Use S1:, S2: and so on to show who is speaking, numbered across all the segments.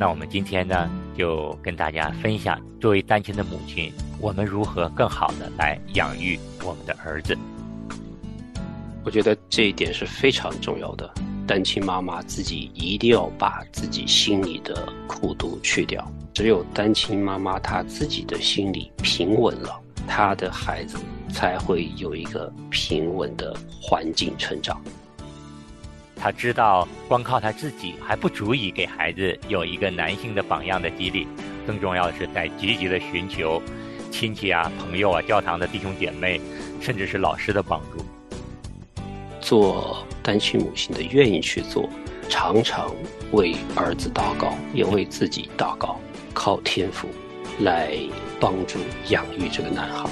S1: 那我们今天呢，就跟大家分享，作为单亲的母亲，我们如何更好的来养育我们的儿子。
S2: 我觉得这一点是非常重要的。单亲妈妈自己一定要把自己心里的苦毒去掉。只有单亲妈妈她自己的心里平稳了，她的孩子才会有一个平稳的环境成长。
S1: 他知道光靠他自己还不足以给孩子有一个男性的榜样的激励，更重要的是在积极的寻求亲戚啊、朋友啊、教堂的弟兄姐妹，甚至是老师的帮助。
S2: 做单亲母亲的愿意去做，常常为儿子祷告，也为自己祷告，靠天赋来帮助养育这个男孩。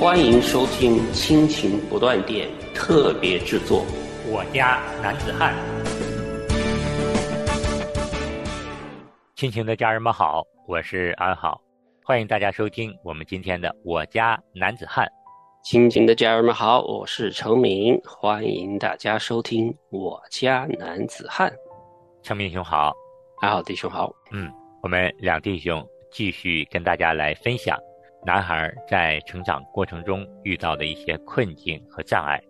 S2: 欢迎收听《亲情不断电》特别制作，《
S1: 我家男子汉》。亲情的家人们好，我是安好，欢迎大家收听我们今天的《我家男子汉》。
S2: 亲情的家人们好，我是程明，欢迎大家收听《我家男子汉》。
S1: 程明兄好，
S2: 安好弟兄好。
S1: 嗯，我们两弟兄继续跟大家来分享男孩在成长过程中遇到的一些困境和障碍。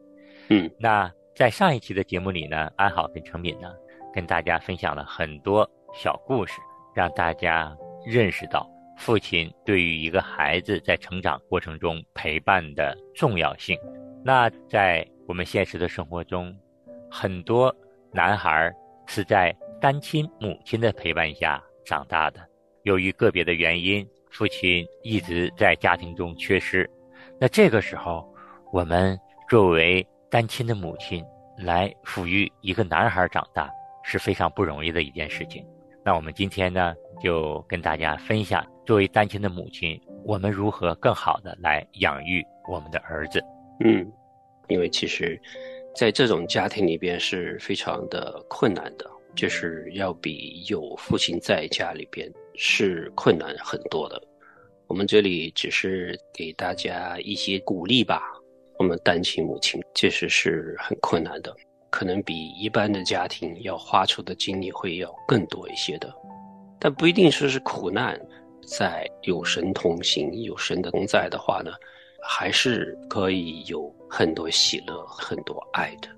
S2: 嗯，
S1: 那在上一期的节目里呢，安好跟程敏呢跟大家分享了很多小故事，让大家认识到。父亲对于一个孩子在成长过程中陪伴的重要性。那在我们现实的生活中，很多男孩是在单亲母亲的陪伴下长大的。由于个别的原因，父亲一直在家庭中缺失。那这个时候，我们作为单亲的母亲来抚育一个男孩长大，是非常不容易的一件事情。那我们今天呢，就跟大家分享。作为单亲的母亲，我们如何更好的来养育我们的儿子？
S2: 嗯，因为其实，在这种家庭里边是非常的困难的，就是要比有父亲在家里边是困难很多的。我们这里只是给大家一些鼓励吧。我们单亲母亲确实是很困难的，可能比一般的家庭要花出的精力会要更多一些的，但不一定说是苦难。在有神同行、有神的同在的话呢，还是可以有很多喜乐、很多爱的。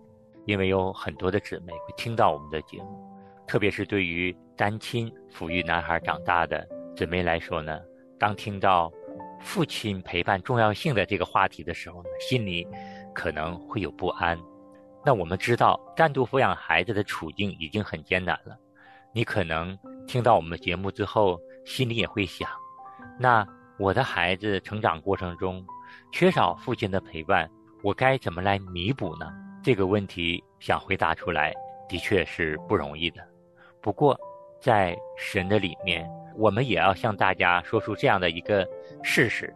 S1: 因为有很多的姊妹会听到我们的节目，特别是对于单亲抚育男孩长大的姊妹来说呢，当听到父亲陪伴重要性的这个话题的时候呢，心里可能会有不安。那我们知道，单独抚养孩子的处境已经很艰难了，你可能听到我们的节目之后。心里也会想，那我的孩子成长过程中缺少父亲的陪伴，我该怎么来弥补呢？这个问题想回答出来，的确是不容易的。不过，在神的里面，我们也要向大家说出这样的一个事实：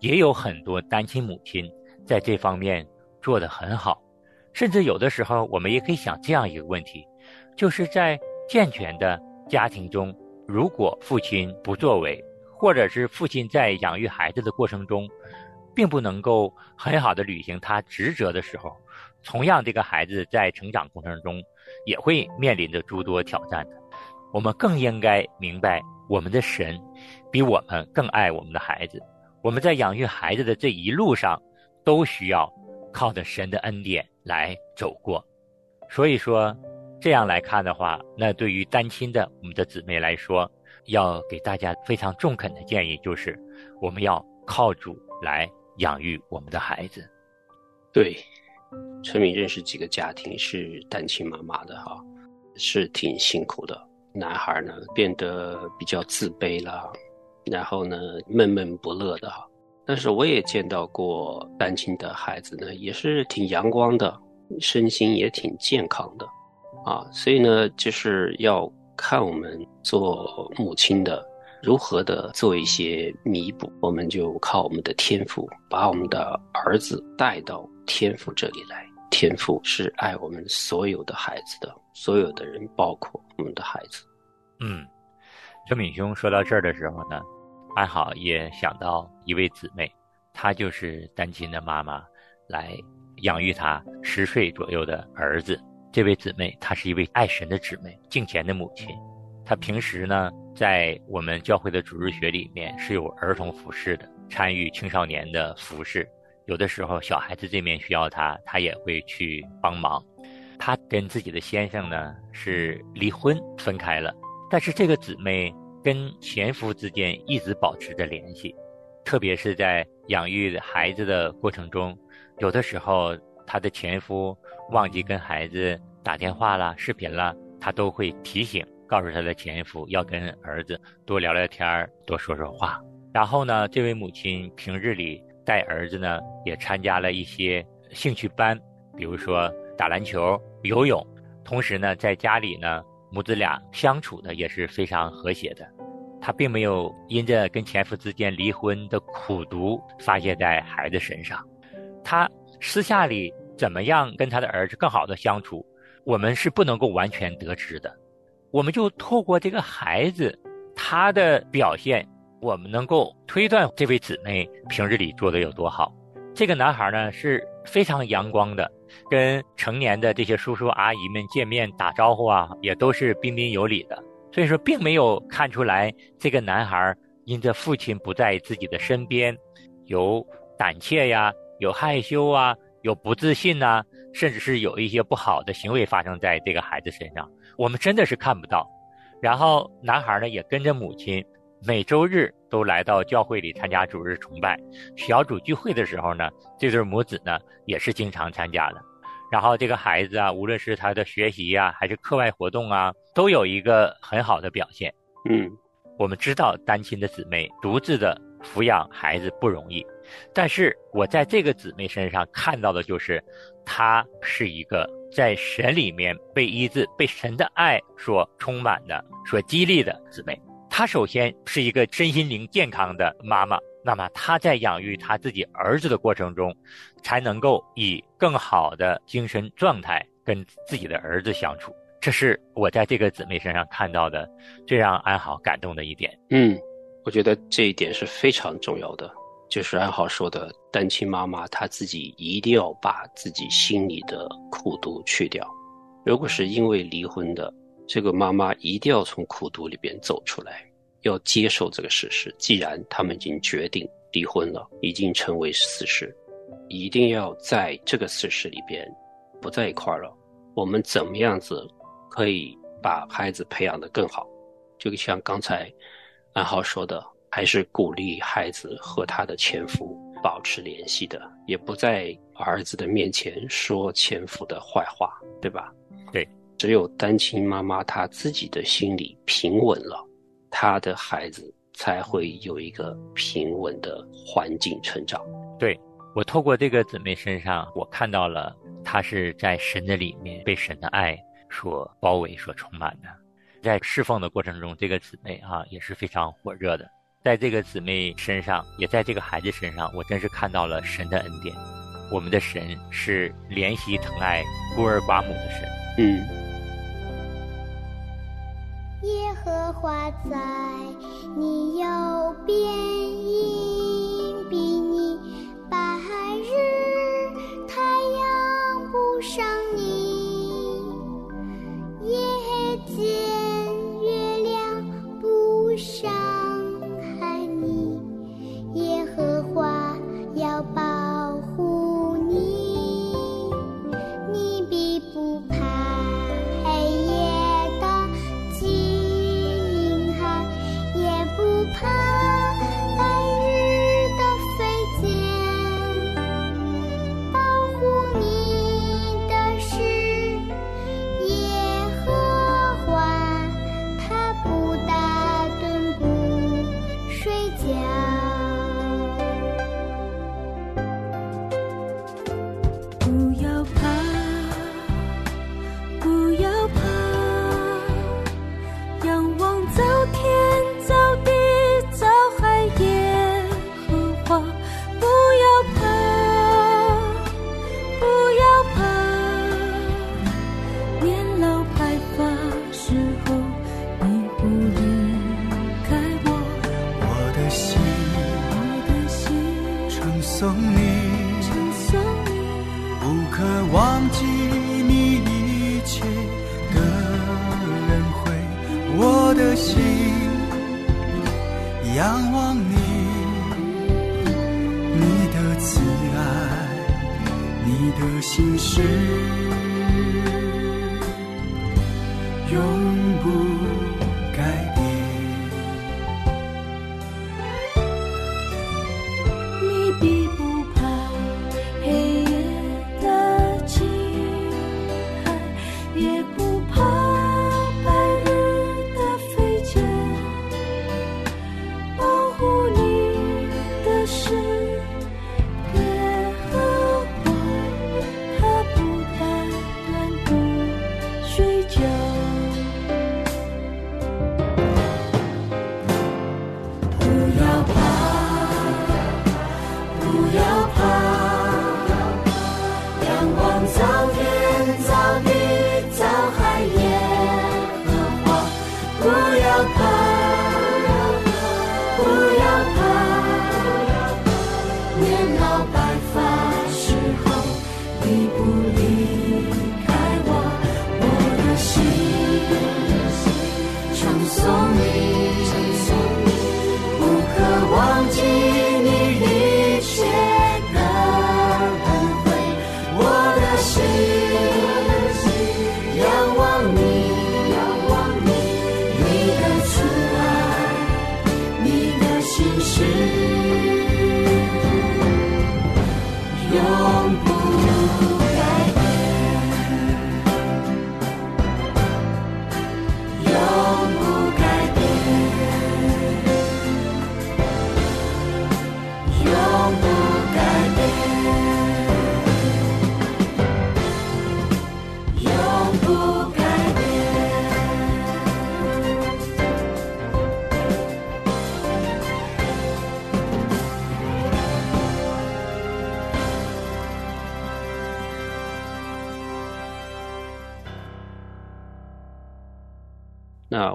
S1: 也有很多单亲母亲在这方面做得很好，甚至有的时候，我们也可以想这样一个问题，就是在健全的家庭中。如果父亲不作为，或者是父亲在养育孩子的过程中，并不能够很好的履行他职责的时候，同样这个孩子在成长过程中也会面临着诸多挑战的。我们更应该明白，我们的神比我们更爱我们的孩子。我们在养育孩子的这一路上，都需要靠着神的恩典来走过。所以说。这样来看的话，那对于单亲的我们的姊妹来说，要给大家非常中肯的建议就是，我们要靠主来养育我们的孩子。
S2: 对，陈敏认识几个家庭是单亲妈妈的哈，是挺辛苦的。男孩呢变得比较自卑了，然后呢闷闷不乐的哈。但是我也见到过单亲的孩子呢，也是挺阳光的，身心也挺健康的。啊，所以呢，就是要看我们做母亲的如何的做一些弥补，我们就靠我们的天赋，把我们的儿子带到天赋这里来。天赋是爱我们所有的孩子的，所有的人，包括我们的孩子。
S1: 嗯，陈敏兄说到这儿的时候呢，安好也想到一位姊妹，她就是单亲的妈妈，来养育她十岁左右的儿子。这位姊妹她是一位爱神的姊妹，敬虔的母亲。她平时呢，在我们教会的主日学里面是有儿童服饰的，参与青少年的服饰。有的时候小孩子这面需要她，她也会去帮忙。她跟自己的先生呢是离婚分开了，但是这个姊妹跟前夫之间一直保持着联系，特别是在养育孩子的过程中，有的时候她的前夫忘记跟孩子打电话了、视频了，她都会提醒。告诉他的前夫要跟儿子多聊聊天儿多说说话。然后呢，这位母亲平日里带儿子呢，也参加了一些兴趣班，比如说打篮球、游泳。同时呢，在家里呢，母子俩相处的也是非常和谐的。她并没有因着跟前夫之间离婚的苦毒发泄在孩子身上。她私下里怎么样跟她的儿子更好的相处，我们是不能够完全得知的。我们就透过这个孩子他的表现，我们能够推断这位姊妹平日里做的有多好。这个男孩呢是非常阳光的，跟成年的这些叔叔阿姨们见面打招呼啊，也都是彬彬有礼的。所以说，并没有看出来这个男孩因着父亲不在自己的身边，有胆怯呀，有害羞啊，有不自信呐，甚至是有一些不好的行为发生在这个孩子身上。我们真的是看不到，然后男孩呢也跟着母亲，每周日都来到教会里参加主日崇拜、小组聚会的时候呢，这对母子呢也是经常参加的。然后这个孩子啊，无论是他的学习呀，还是课外活动啊，都有一个很好的表现。
S2: 嗯，
S1: 我们知道单亲的姊妹独自的抚养孩子不容易，但是我在这个姊妹身上看到的就是，她是一个。在神里面被医治、被神的爱所充满的、所激励的姊妹，她首先是一个身心灵健康的妈妈。那么她在养育她自己儿子的过程中，才能够以更好的精神状态跟自己的儿子相处。这是我在这个姊妹身上看到的最让安好感动的一点。
S2: 嗯，我觉得这一点是非常重要的。就是安好说的，单亲妈妈她自己一定要把自己心里的苦毒去掉。如果是因为离婚的，这个妈妈一定要从苦毒里边走出来，要接受这个事实。既然他们已经决定离婚了，已经成为事实，一定要在这个事实里边不在一块儿了。我们怎么样子可以把孩子培养的更好？就像刚才安浩说的。还是鼓励孩子和他的前夫保持联系的，也不在儿子的面前说前夫的坏话，对吧？
S1: 对，
S2: 只有单亲妈妈她自己的心里平稳了，她的孩子才会有一个平稳的环境成长。
S1: 对我透过这个姊妹身上，我看到了她是在神的里面被神的爱所包围、所充满的，在侍奉的过程中，这个姊妹啊也是非常火热的。在这个姊妹身上，也在这个孩子身上，我真是看到了神的恩典。我们的神是怜惜疼爱孤儿寡母的神。
S2: 嗯。
S3: 耶和华在你右边，引比你白日太阳不伤
S4: 下。我的。心仰望你，你的慈爱，你的心事，永不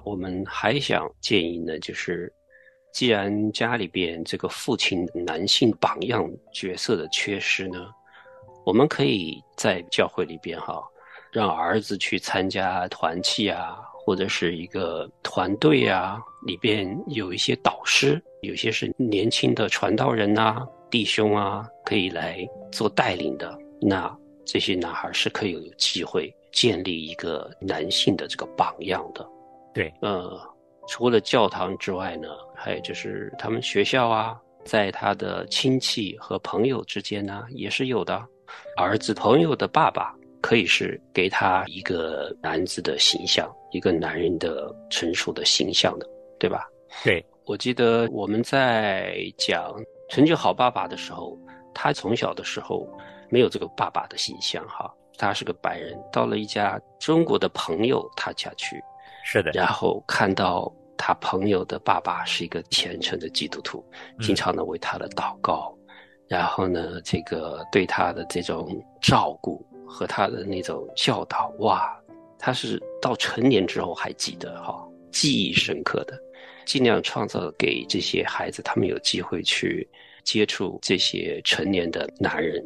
S2: 我们还想建议呢，就是既然家里边这个父亲男性榜样角色的缺失呢，我们可以在教会里边哈，让儿子去参加团契啊，或者是一个团队啊，里边有一些导师，有些是年轻的传道人呐、弟兄啊，可以来做带领的。那这些男孩是可以有机会建立一个男性的这个榜样的。
S1: 对，
S2: 呃，除了教堂之外呢，还有就是他们学校啊，在他的亲戚和朋友之间呢，也是有的。儿子朋友的爸爸可以是给他一个男子的形象，一个男人的成熟的形象的，对吧？
S1: 对，
S2: 我记得我们在讲成就好爸爸的时候，他从小的时候没有这个爸爸的形象哈，他是个白人，到了一家中国的朋友他家去，
S1: 是的，
S2: 然后看到他朋友的爸爸是一个虔诚的基督徒，经常的为他的祷告，然后呢，这个对他的这种照顾和他的那种教导，哇，他是到成年之后还记得哈，记忆深刻的，尽量创造给这些孩子，他们有机会去接触这些成年的男人。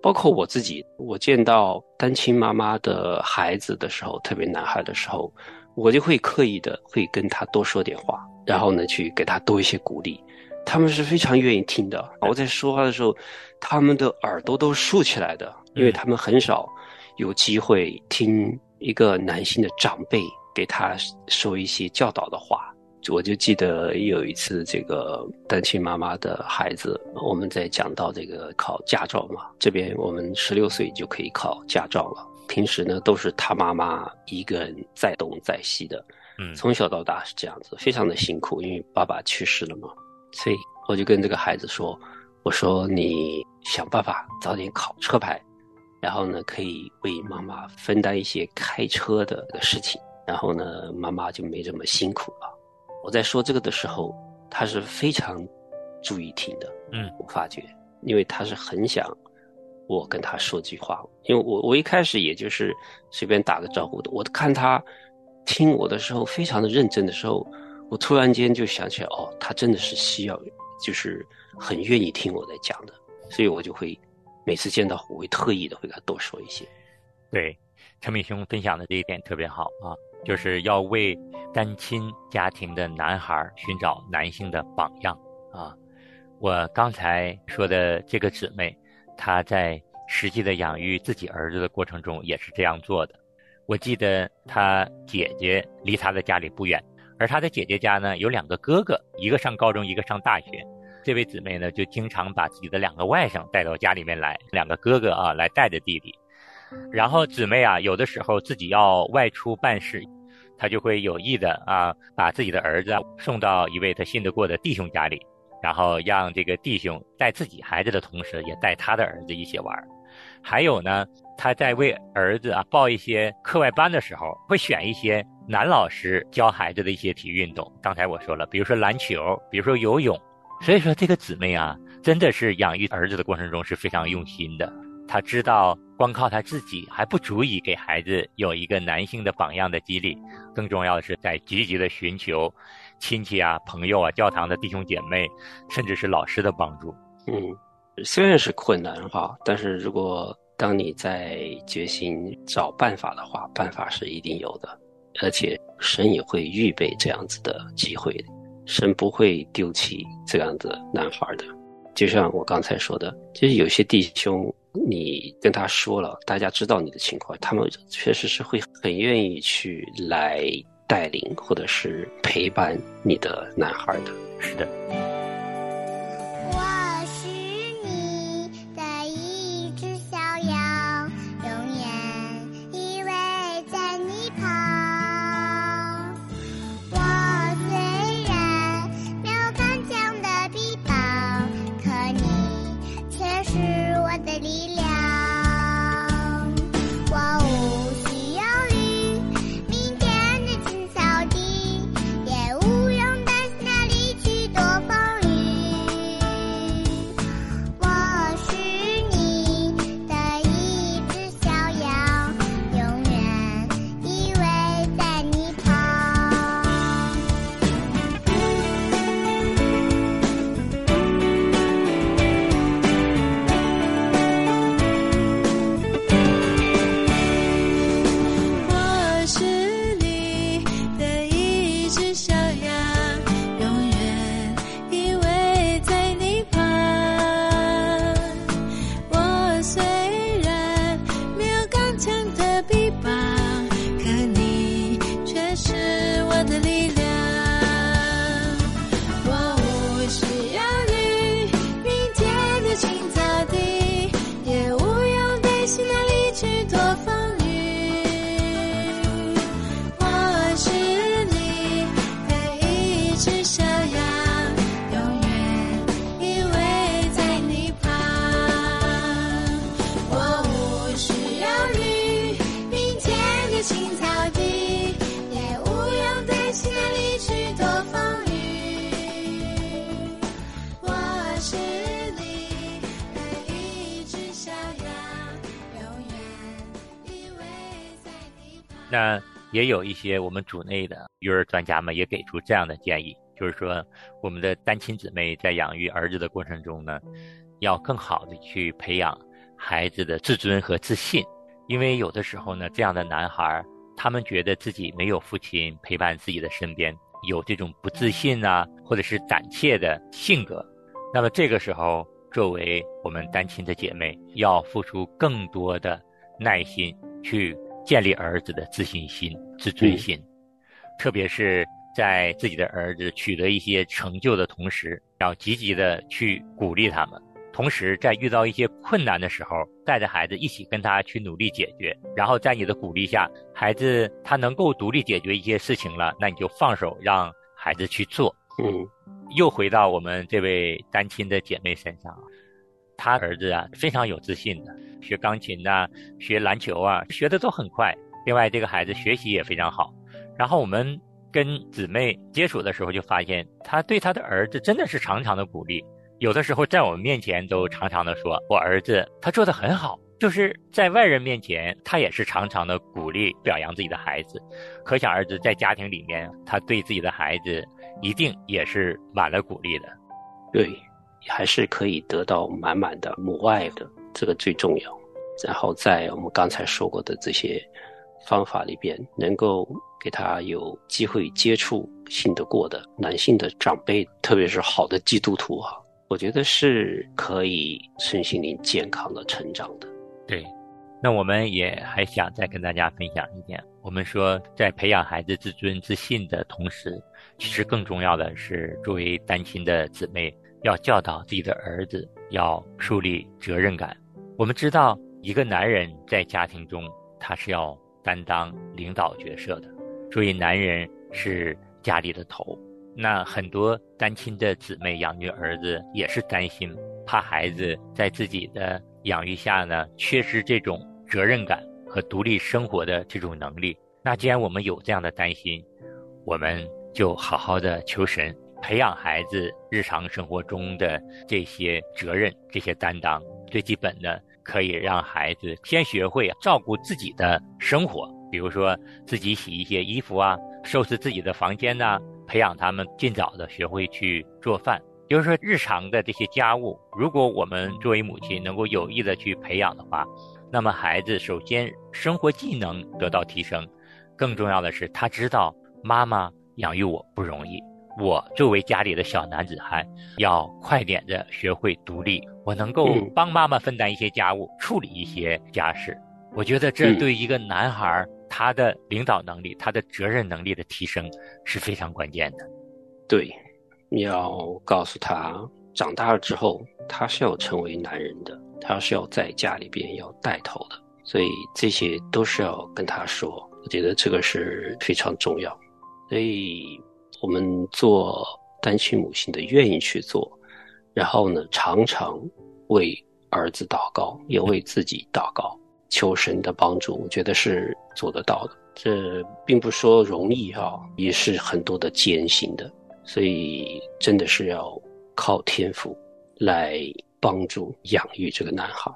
S2: 包括我自己，我见到单亲妈妈的孩子的时候，特别男孩的时候，我就会刻意的会跟他多说点话，然后呢，去给他多一些鼓励。他们是非常愿意听的。我在说话的时候，他们的耳朵都竖起来的，因为他们很少有机会听一个男性的长辈给他说一些教导的话。我就记得有一次，这个单亲妈妈的孩子，我们在讲到这个考驾照嘛，这边我们十六岁就可以考驾照了。平时呢，都是他妈妈一个人在东在西的，
S1: 嗯，
S2: 从小到大是这样子，非常的辛苦，因为爸爸去世了嘛。所以我就跟这个孩子说：“我说你想办法早点考车牌，然后呢，可以为妈妈分担一些开车的事情，然后呢，妈妈就没这么辛苦了。”我在说这个的时候，他是非常注意听的。
S1: 嗯，
S2: 我发觉，因为他是很想我跟他说句话，因为我我一开始也就是随便打个招呼的。我看他听我的时候非常的认真的时候，我突然间就想起来，哦，他真的是需要，就是很愿意听我在讲的，所以我就会每次见到我会特意的会跟他多说一些。
S1: 对，陈敏兄分享的这一点特别好啊。就是要为单亲家庭的男孩寻找男性的榜样啊。我刚才说的这个姊妹，他在实际的养育自己儿子的过程中也是这样做的。我记得他姐姐离他的家里不远，而他的姐姐家呢有两个哥哥，一个上高中，一个上大学。这位姊妹呢就经常把自己的两个外甥带到家里面来，两个哥哥啊来带着弟弟。然后姊妹啊有的时候自己要外出办事，她就会有意的啊把自己的儿子送到一位她信得过的弟兄家里。然后让这个弟兄带自己孩子的同时，也带他的儿子一起玩。还有呢，他在为儿子啊报一些课外班的时候，会选一些男老师教孩子的一些体育运动。刚才我说了，比如说篮球，比如说游泳。所以说，这个姊妹啊，真的是养育儿子的过程中是非常用心的。她知道，光靠她自己还不足以给孩子有一个男性的榜样的激励，更重要的是在积极的寻求。亲戚啊、朋友啊、教堂的弟兄姐妹，甚至是老师的帮助。
S2: 嗯，虽然是困难哈，但是如果当你在决心找办法的话，办法是一定有的，而且神也会预备这样子的机会，神不会丢弃这样的男孩的。就像我刚才说的，就是有些弟兄，你跟他说了，大家知道你的情况，他们确实是会很愿意去来。带领或者是陪伴你的男孩的，
S1: 是的。那也有一些我们组内的育儿专家们也给出这样的建议，就是说，我们的单亲姊妹在养育儿子的过程中呢，要更好的去培养孩子的自尊和自信，因为有的时候呢，这样的男孩，他们觉得自己没有父亲陪伴自己的身边，有这种不自信啊，或者是胆怯的性格，那么这个时候，作为我们单亲的姐妹，要付出更多的耐心去建立儿子的自信心、自尊心，特别是在自己的儿子取得一些成就的同时，要积极的去鼓励他们。同时，在遇到一些困难的时候，带着孩子一起跟他去努力解决。然后在你的鼓励下，孩子他能够独立解决一些事情了，那你就放手让孩子去做。
S2: 嗯
S1: 又回到我们这位单亲的姐妹身上，她儿子啊非常有自信的，学钢琴呐、学篮球啊，学的都很快。另外，这个孩子学习也非常好。然后我们跟姊妹接触的时候，就发现他对他的儿子真的是常常的鼓励，有的时候在我们面前都常常的说：“我儿子他做的很好。”就是在外人面前，他也是常常的鼓励表扬自己的孩子。可想而知，在家庭里面，他对自己的孩子一定也是满了鼓励的。
S2: 对，还是可以得到满满的母爱的，这个最重要。然后在我们刚才说过的这些方法里边，能够给他有机会接触信得过的男性的长辈，特别是好的基督徒啊，我觉得是可以身心灵健康的成长的。
S1: 对，那我们也还想再跟大家分享一点，我们说在培养孩子自尊自信的同时，其实更重要的是作为单亲的姊妹，要教导自己的儿子要树立责任感。我们知道，一个男人在家庭中，他是要担当领导角色的，所以男人是家里的头。那很多单亲的姊妹养育儿子也是担心，怕孩子在自己的养育下呢，缺失这种责任感和独立生活的这种能力。那既然我们有这样的担心，我们就好好的求神培养孩子日常生活中的这些责任、这些担当。最基本的，可以让孩子先学会照顾自己的生活，比如说自己洗一些衣服啊，收拾自己的房间呐、培养他们尽早的学会去做饭。就是说，日常的这些家务，如果我们作为母亲能够有意的去培养的话，那么孩子首先生活技能得到提升，更重要的是他知道妈妈养育我不容易，我作为家里的小男子汉，要快点的学会独立，我能够
S2: 嗯
S1: 帮妈妈分担一些家务，处理一些家事。我觉得这
S2: 嗯
S1: 对一个男孩他的领导能力、他的责任能力的提升是非常关键的。
S2: 对，要告诉他，长大了之后，他是要成为男人的，他是要在家里边要带头的，所以这些都是要跟他说。我觉得这个是非常重要，所以我们做单亲母亲的愿意去做，然后呢，常常为儿子祷告，也为自己祷告，求神的帮助，我觉得是做得到的。这并不说容易哈、也是很多的艰辛的。所以真的是要靠天赋来帮助养育这个男孩。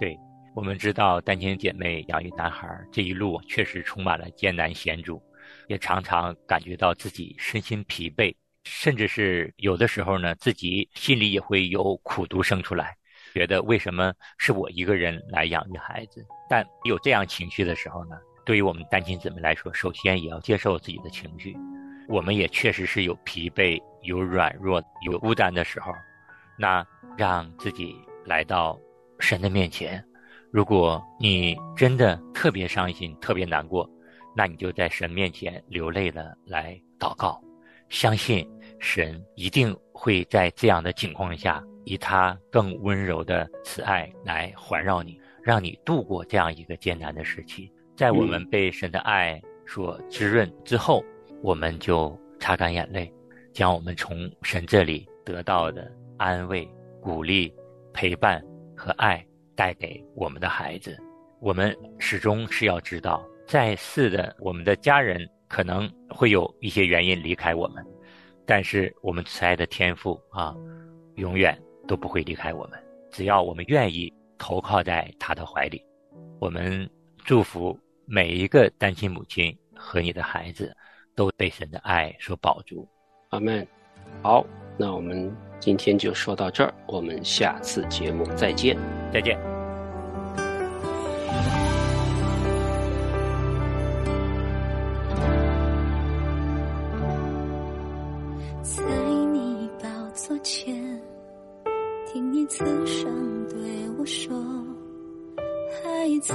S1: 对，我们知道单亲姐妹养育男孩这一路确实充满了艰难险阻，也常常感觉到自己身心疲惫，甚至是有的时候呢，自己心里也会有苦毒生出来，觉得为什么是我一个人来养育孩子？但有这样情绪的时候呢，对于我们单亲姊妹来说，首先也要接受自己的情绪。我们也确实是有疲惫、有软弱、有孤单的时候，那让自己来到神的面前。如果你真的特别伤心、特别难过，那你就在神面前流泪了，来祷告，相信神一定会在这样的情况下，以他更温柔的慈爱来环绕你，让你度过这样一个艰难的时期。在我们被神的爱所滋润之后，我们就擦干眼泪，将我们从神这里得到的安慰、鼓励、陪伴和爱带给我们的孩子。我们始终是要知道，在世的我们的家人可能会有一些原因离开我们，但是我们慈爱的天父啊，永远都不会离开我们。只要我们愿意投靠在他的怀里，我们祝福每一个单亲母亲和你的孩子。都被神的爱所保住，
S2: 阿门。好，那我们今天就说到这儿，我们下次节目再见。
S1: 再见。
S4: 在你宝座前，听你慈声对我说：“孩子，